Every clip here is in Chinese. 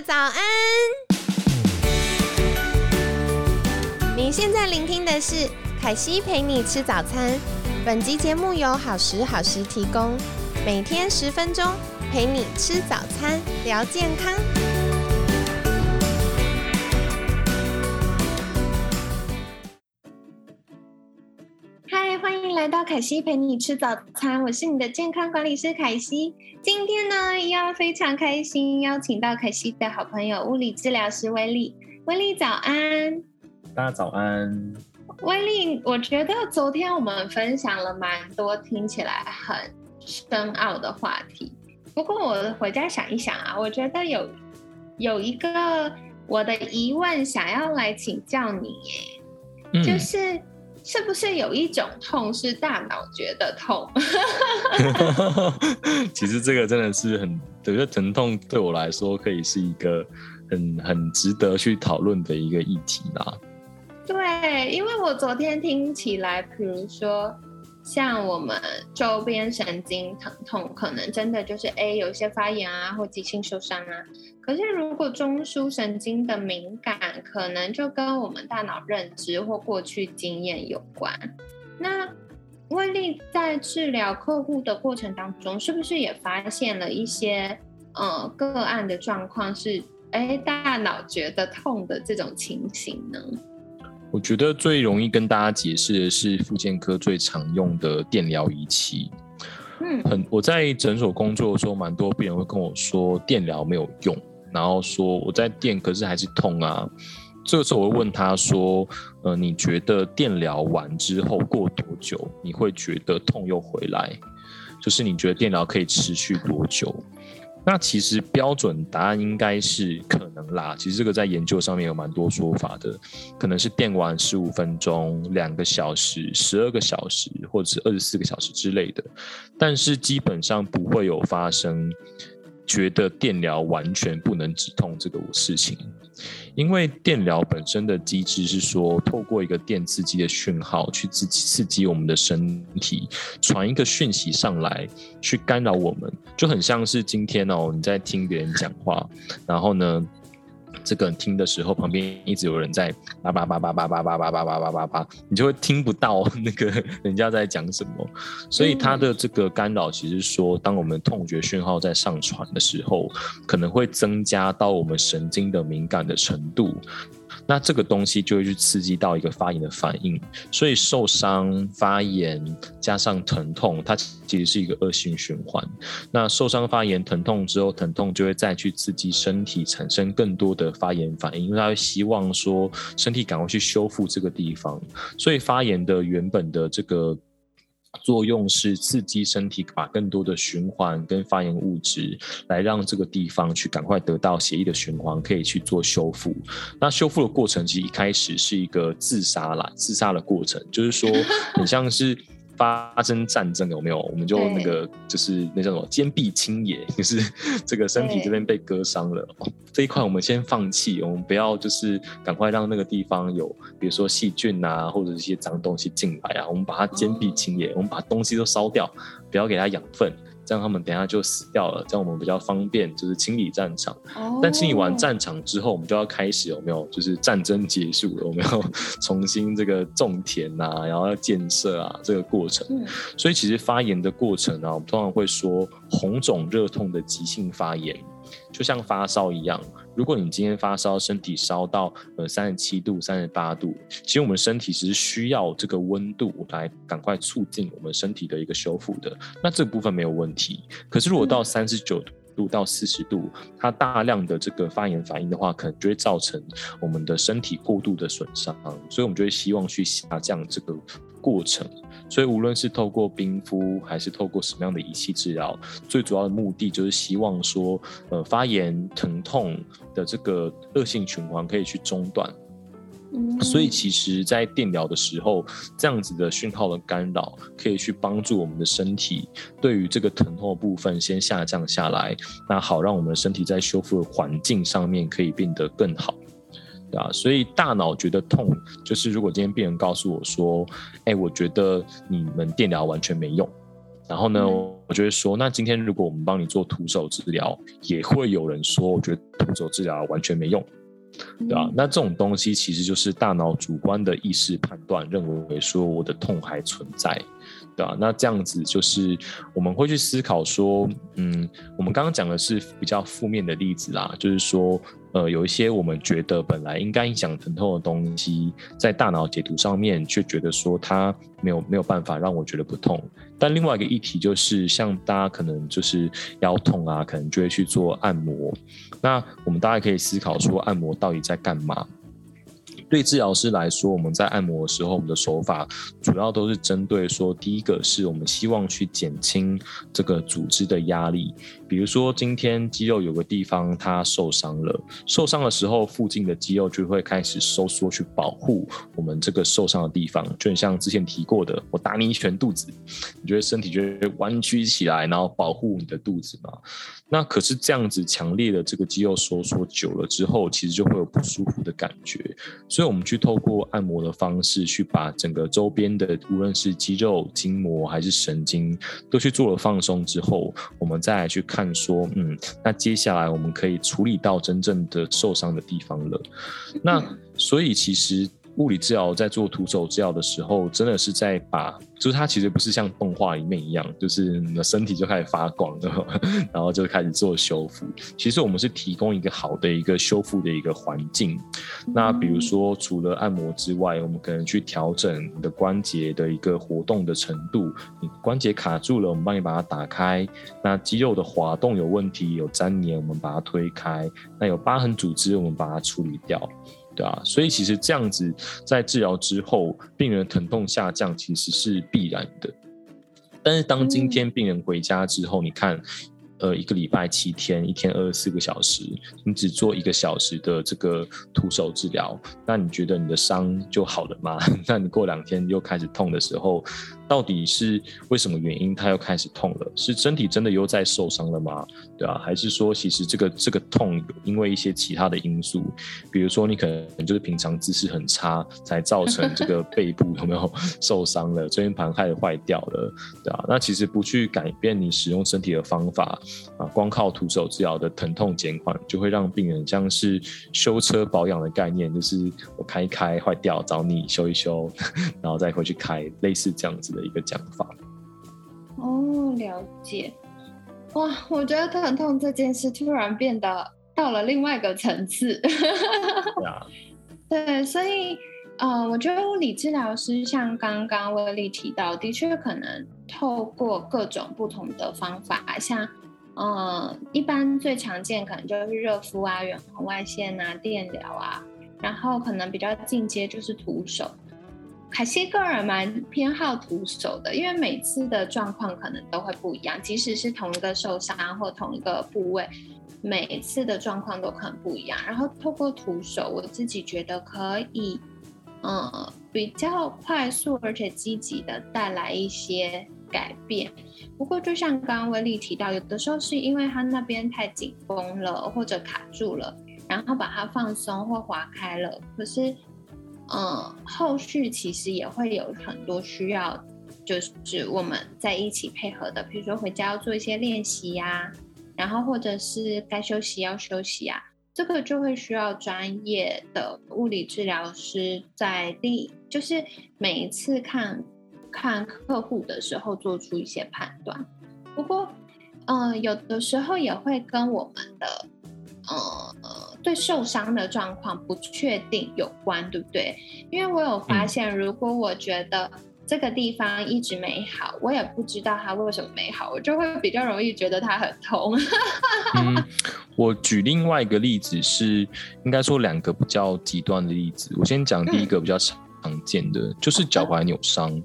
早安！你现在聆听的是凯西陪你吃早餐。本集节目由好时好时提供，每天十分钟陪你吃早餐，聊健康。来到凯西陪你吃早餐，我是你的健康管理师凯西。今天呢，要非常开心，邀请到凯西的好朋友物理治疗师威利。威利早安，大家早安。威利，我觉得昨天我们分享了蛮多听起来很深奥的话题。不过我回家想一想啊，我觉得有有一个我的疑问想要来请教你，耶，就是。是不是有一种痛是大脑觉得痛？其实这个真的是很，我觉得疼痛对我来说可以是一个很很值得去讨论的一个议题啦。对，因为我昨天听起来，比如说。像我们周边神经疼痛，可能真的就是 A 有一些发炎啊，或急性受伤啊。可是如果中枢神经的敏感，可能就跟我们大脑认知或过去经验有关。那威利在治疗客户的过程当中，是不是也发现了一些呃个案的状况是，哎，大脑觉得痛的这种情形呢？我觉得最容易跟大家解释的是，复健科最常用的电疗仪器。嗯，很我在诊所工作的时候，蛮多病人会跟我说电疗没有用，然后说我在电可是还是痛啊。这个时候我会问他说：“呃，你觉得电疗完之后过多久你会觉得痛又回来？就是你觉得电疗可以持续多久？”那其实标准答案应该是可能啦。其实这个在研究上面有蛮多说法的，可能是电完十五分钟、两个小时、十二个小时，或者是二十四个小时之类的。但是基本上不会有发生觉得电疗完全不能止痛这个事情。因为电疗本身的机制是说，透过一个电刺激的讯号去刺激刺激我们的身体，传一个讯息上来，去干扰我们，就很像是今天哦，你在听别人讲话，然后呢？这个听的时候，旁边一直有人在叭叭叭叭叭叭叭叭叭叭叭叭叭，你就会听不到那个人家在讲什么。所以它的这个干扰，其实说，当我们痛觉讯号在上传的时候，可能会增加到我们神经的敏感的程度。那这个东西就会去刺激到一个发炎的反应，所以受伤、发炎加上疼痛，它其实是一个恶性循环。那受伤、发炎、疼痛之后，疼痛就会再去刺激身体产生更多的发炎反应，因为它会希望说身体赶快去修复这个地方，所以发炎的原本的这个。作用是刺激身体，把更多的循环跟发炎物质来让这个地方去赶快得到血液的循环，可以去做修复。那修复的过程其实一开始是一个自杀啦，自杀的过程，就是说 很像是。发生战争有没有？我们就那个就是那叫什么坚壁清野，就是这个身体这边被割伤了，这一块我们先放弃，我们不要就是赶快让那个地方有，比如说细菌啊或者一些脏东西进来啊，我们把它坚壁清野，我们把东西都烧掉，不要给它养分。这样他们等下就死掉了，这样我们比较方便，就是清理战场。但清理完战场之后，我们就要开始有没有？就是战争结束了，我们要重新这个种田啊，然后要建设啊，这个过程。所以其实发炎的过程啊，我们通常会说红肿热痛的急性发炎，就像发烧一样。如果你今天发烧，身体烧到呃三十七度、三十八度，其实我们身体是需要这个温度来赶快促进我们身体的一个修复的，那这部分没有问题。可是如果到三十九度到四十度，它大量的这个发炎反应的话，可能就会造成我们的身体过度的损伤，所以我们就会希望去下降这个过程。所以无论是透过冰敷，还是透过什么样的仪器治疗，最主要的目的就是希望说，呃，发炎疼痛的这个恶性循环可以去中断。所以其实，在电疗的时候，这样子的讯号的干扰，可以去帮助我们的身体对于这个疼痛的部分先下降下来，那好让我们的身体在修复的环境上面可以变得更好。对啊，所以大脑觉得痛，就是如果今天病人告诉我说：“哎，我觉得你们电疗完全没用。”然后呢，我就会说，那今天如果我们帮你做徒手治疗，也会有人说，我觉得徒手治疗完全没用。对吧？那这种东西其实就是大脑主观的意识判断，认为说我的痛还存在，对吧？那这样子就是我们会去思考说，嗯，我们刚刚讲的是比较负面的例子啦，就是说。呃，有一些我们觉得本来应该影响疼痛的东西，在大脑解读上面却觉得说它没有没有办法让我觉得不痛。但另外一个议题就是，像大家可能就是腰痛啊，可能就会去做按摩。那我们大家可以思考说，按摩到底在干嘛？对治疗师来说，我们在按摩的时候，我们的手法主要都是针对说，第一个是我们希望去减轻这个组织的压力。比如说，今天肌肉有个地方它受伤了，受伤的时候，附近的肌肉就会开始收缩去保护我们这个受伤的地方，就像之前提过的，我打你一拳肚子，你觉得身体就会弯曲起来，然后保护你的肚子嘛？那可是这样子强烈的这个肌肉收缩久了之后，其实就会有不舒服的感觉。所以，我们去透过按摩的方式，去把整个周边的无论是肌肉、筋膜还是神经，都去做了放松之后，我们再来去看说，嗯，那接下来我们可以处理到真正的受伤的地方了。那所以其实。物理治疗在做徒手治疗的时候，真的是在把，就是它其实不是像动画里面一样，就是你 的身体就开始发光了，然后就开始做修复。其实我们是提供一个好的一个修复的一个环境。那比如说，除了按摩之外，我们可能去调整你的关节的一个活动的程度。你关节卡住了，我们帮你把它打开。那肌肉的滑动有问题，有粘连，我们把它推开。那有疤痕组织，我们把它处理掉。对啊，所以其实这样子在治疗之后，病人疼痛下降其实是必然的。但是当今天病人回家之后，你看。呃，一个礼拜七天，一天二十四个小时，你只做一个小时的这个徒手治疗，那你觉得你的伤就好了吗？那你过两天又开始痛的时候，到底是为什么原因？他又开始痛了？是身体真的又在受伤了吗？对啊，还是说其实这个这个痛因为一些其他的因素，比如说你可能就是平常姿势很差，才造成这个 背部有没有 受伤了，椎间盘开始坏掉了，对啊，那其实不去改变你使用身体的方法。啊，光靠徒手治疗的疼痛减缓，就会让病人像是修车保养的概念，就是我开一开坏掉，找你修一修，然后再回去开，类似这样子的一个讲法。哦，了解。哇，我觉得疼痛这件事突然变得到了另外一个层次。对啊。对，所以，呃，我觉得物理治疗师像刚刚威力提到，的确可能透过各种不同的方法，像。嗯，一般最常见可能就是热敷啊、远红外线啊、电疗啊，然后可能比较进阶就是徒手。凯西个人蛮偏好徒手的，因为每次的状况可能都会不一样，即使是同一个受伤或同一个部位，每次的状况都可能不一样。然后透过徒手，我自己觉得可以，嗯，比较快速而且积极的带来一些。改变，不过就像刚刚威利提到，有的时候是因为他那边太紧绷了或者卡住了，然后把它放松或划开了。可是，嗯，后续其实也会有很多需要，就是我们在一起配合的，比如说回家要做一些练习呀，然后或者是该休息要休息啊，这个就会需要专业的物理治疗师在第，就是每一次看。看客户的时候做出一些判断，不过，嗯，有的时候也会跟我们的，呃，对受伤的状况不确定有关，对不对？因为我有发现，如果我觉得这个地方一直没好，我也不知道它为什么没好，我就会比较容易觉得它很痛。嗯，我举另外一个例子是，应该说两个比较极端的例子。我先讲第一个比较长。常见的就是脚踝扭伤，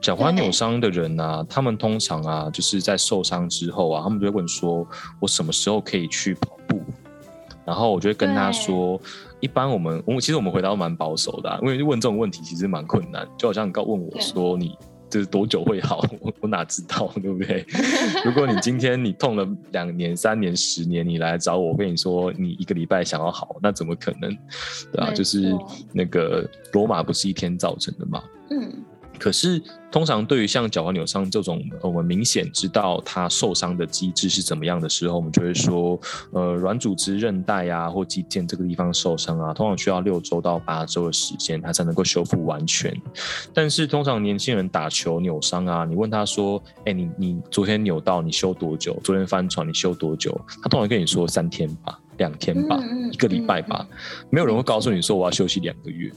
脚踝扭伤的人啊，他们通常啊，就是在受伤之后啊，他们就会问说：“我什么时候可以去跑步？”然后我就会跟他说：“一般我们，我其实我们回答蛮保守的，因为问这种问题其实蛮困难。就好像你刚问我说你就是多久会好，我我哪知道，对不对？如果你今天你痛了两年、三年、十年，你来找我，跟你说你一个礼拜想要好，那怎么可能？对啊，就是那个罗马不是一天造成的嘛。嗯，可是，通常对于像脚踝扭伤这种，我们明显知道它受伤的机制是怎么样的时候，我们就会说，呃，软组织、韧带啊或肌腱这个地方受伤啊，通常需要六周到八周的时间，它才能够修复完全。但是，通常年轻人打球扭伤啊，你问他说，哎，你你昨天扭到，你休多久？昨天翻船，你休多久？他通常跟你说三天吧，两天吧，一个礼拜吧，没有人会告诉你说我要休息两个月。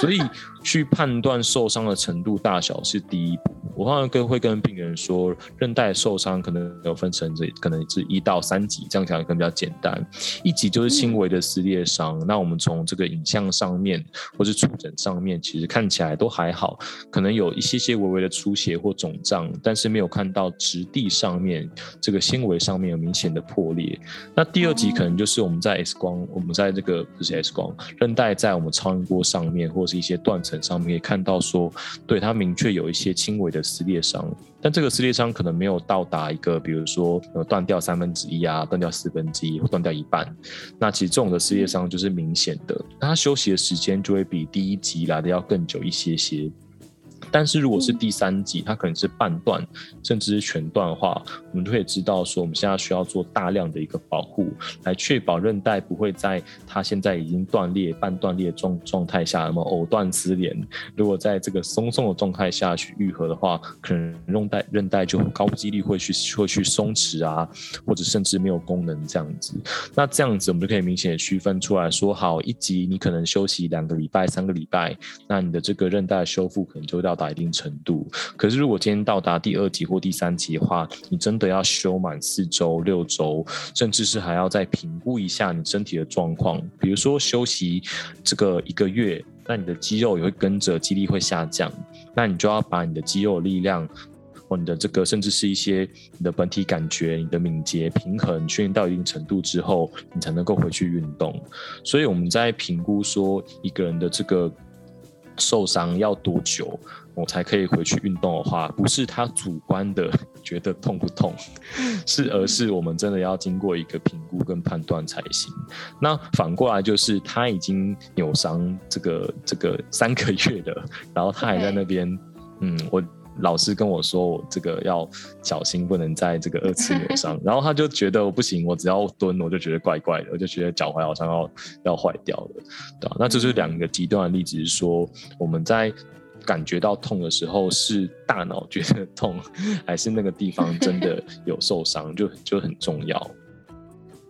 所以去判断受伤的程度大小是第一步。我好像跟会跟病人说，韧带受伤可能有分成这，可能是一到三级，这样讲可能比较简单。一级就是轻微的撕裂伤，那我们从这个影像上面或是触诊上面，其实看起来都还好，可能有一些些微微的出血或肿胀，但是没有看到质地上面这个纤维上面有明显的破裂。那第二级可能就是我们在 X 光，我们在这个不是 X 光，韧带在我们超音波上面或是一些断层上面可以看到说，对它明确有一些轻微的。撕裂伤，但这个撕裂伤可能没有到达一个，比如说呃断掉三分之一啊，断掉四分之一或断掉一半。那其实这种的撕裂伤就是明显的，它休息的时间就会比第一集来的要更久一些些。但是如果是第三级，它可能是半断，甚至是全断的话，我们就可以知道说，我们现在需要做大量的一个保护，来确保韧带不会在它现在已经断裂、半断裂状状态下，那么藕断丝连。如果在这个松松的状态下去愈合的话，可能韧带韧带就高几率会去会去松弛啊，或者甚至没有功能这样子。那这样子我们就可以明显的区分出来说，好一级你可能休息两个礼拜、三个礼拜，那你的这个韧带修复可能就到。到一定程度，可是如果今天到达第二级或第三级的话，你真的要休满四周、六周，甚至是还要再评估一下你身体的状况。比如说休息这个一个月，那你的肌肉也会跟着肌力会下降，那你就要把你的肌肉力量或你的这个，甚至是一些你的本体感觉、你的敏捷、平衡训练到一定程度之后，你才能够回去运动。所以我们在评估说一个人的这个受伤要多久。我才可以回去运动的话，不是他主观的觉得痛不痛，是而是我们真的要经过一个评估跟判断才行。那反过来就是他已经扭伤这个这个三个月的，然后他还在那边，嗯，我老师跟我说我这个要小心，不能再这个二次扭伤。然后他就觉得我不行，我只要蹲，我就觉得怪怪的，我就觉得脚踝好像要要坏掉了，对吧？那这是两个极端的例子，是说我们在。感觉到痛的时候，是大脑觉得痛，还是那个地方真的有受伤，就就很重要。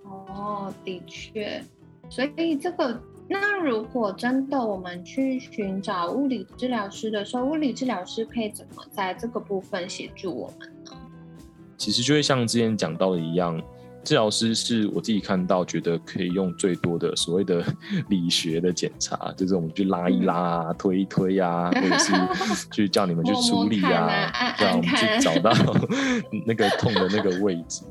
哦，的确，所以这个，那如果真的我们去寻找物理治疗师的时候，物理治疗师可以怎么在这个部分协助我们呢？其实就会像之前讲到的一样。治疗师是我自己看到觉得可以用最多的所谓的 理学的检查，就是我们去拉一拉啊、推一推啊，或者是 去叫你们去处理啊，让我们去找到 那个痛的那个位置。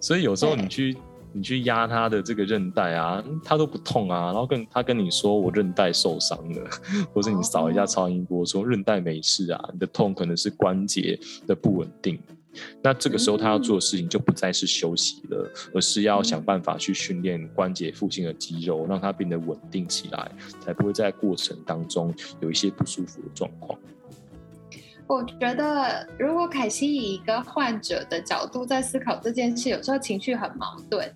所以有时候你去你去压他的这个韧带啊，他都不痛啊，然后跟他跟你说我韧带受伤了，或者你扫一下超音波说韧带没事啊，你的痛可能是关节的不稳定。那这个时候，他要做的事情就不再是休息了，而是要想办法去训练关节附近的肌肉，让它变得稳定起来，才不会在过程当中有一些不舒服的状况。我觉得，如果凯西以一个患者的角度在思考这件事，有时候情绪很矛盾，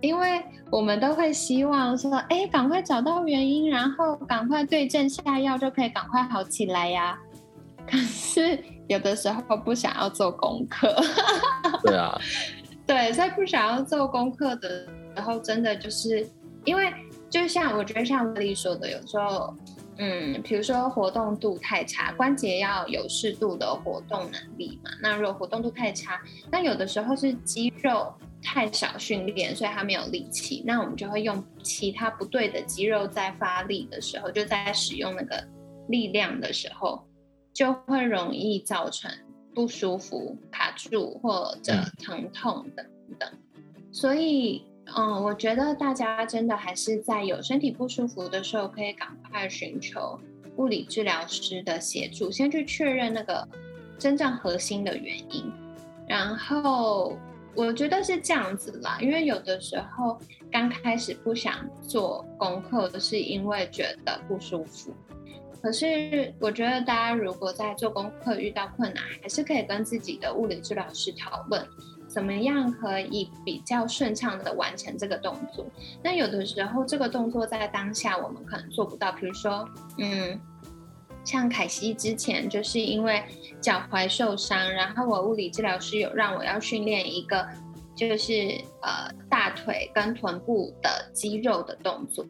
因为我们都会希望说，哎，赶快找到原因，然后赶快对症下药，就可以赶快好起来呀。可是。有的时候不想要做功课，对啊，对，所以不想要做功课的时候，真的就是因为，就像我觉得像丽说的，有时候，嗯，比如说活动度太差，关节要有适度的活动能力嘛。那如果活动度太差，那有的时候是肌肉太少训练，所以它没有力气。那我们就会用其他不对的肌肉在发力的时候，就在使用那个力量的时候。就会容易造成不舒服、卡住或者疼痛等等，所以，嗯，我觉得大家真的还是在有身体不舒服的时候，可以赶快寻求物理治疗师的协助，先去确认那个真正核心的原因。然后，我觉得是这样子啦，因为有的时候刚开始不想做功课，是因为觉得不舒服。可是我觉得大家如果在做功课遇到困难，还是可以跟自己的物理治疗师讨论，怎么样可以比较顺畅的完成这个动作。那有的时候这个动作在当下我们可能做不到，比如说，嗯。像凯西之前就是因为脚踝受伤，然后我物理治疗师有让我要训练一个，就是呃大腿跟臀部的肌肉的动作。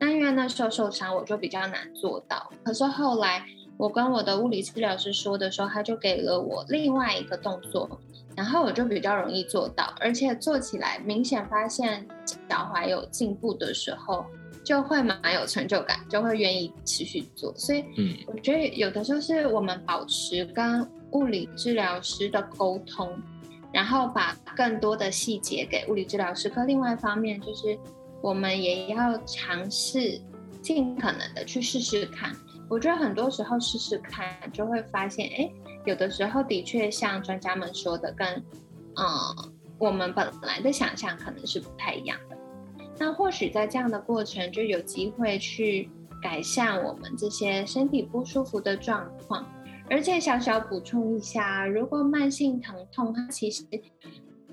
那因为那时候受伤，我就比较难做到。可是后来我跟我的物理治疗师说的时候，他就给了我另外一个动作，然后我就比较容易做到，而且做起来明显发现脚踝有进步的时候。就会蛮有成就感，就会愿意持续做。所以，嗯，我觉得有的时候是我们保持跟物理治疗师的沟通，然后把更多的细节给物理治疗师。可另外一方面，就是我们也要尝试尽可能的去试试看。我觉得很多时候试试看，就会发现，哎，有的时候的确像专家们说的，跟嗯我们本来的想象可能是不太一样的。那或许在这样的过程就有机会去改善我们这些身体不舒服的状况，而且小小补充一下，如果慢性疼痛，它其实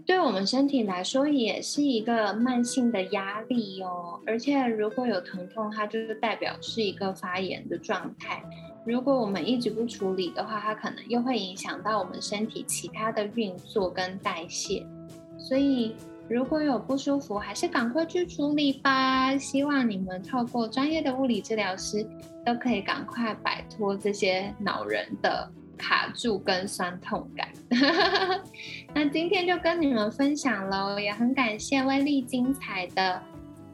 对我们身体来说也是一个慢性的压力哦。而且如果有疼痛，它就是代表是一个发炎的状态。如果我们一直不处理的话，它可能又会影响到我们身体其他的运作跟代谢，所以。如果有不舒服，还是赶快去处理吧。希望你们透过专业的物理治疗师，都可以赶快摆脱这些恼人的卡住跟酸痛感。那今天就跟你们分享喽，也很感谢威力精彩的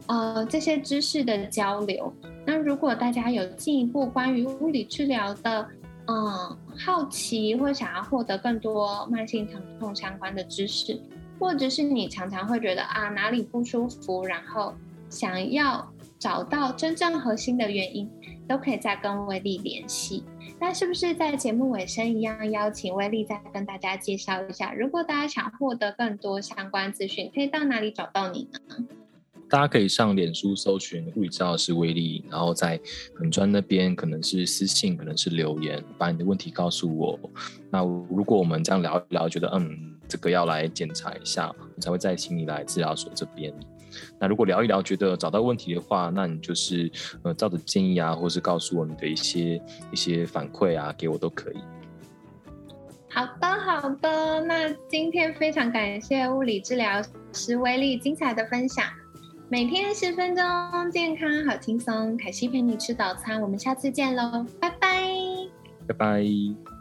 呃这些知识的交流。那如果大家有进一步关于物理治疗的嗯好奇，或想要获得更多慢性疼痛相关的知识。或者是你常常会觉得啊哪里不舒服，然后想要找到真正核心的原因，都可以再跟威力联系。那是不是在节目尾声一样，邀请威力再跟大家介绍一下？如果大家想获得更多相关资讯，可以到哪里找到你呢？大家可以上脸书搜寻物理治疗师威力，然后在本专那边可能是私信，可能是留言，把你的问题告诉我。那如果我们这样聊一聊，觉得嗯。这个要来检查一下，才会再请你来治疗所这边。那如果聊一聊，觉得找到问题的话，那你就是呃照着建议啊，或是告诉我你的一些一些反馈啊，给我都可以。好的，好的。那今天非常感谢物理治疗师威力精彩的分享。每天十分钟，健康好轻松。凯西陪你吃早餐，我们下次见喽，拜拜，拜拜。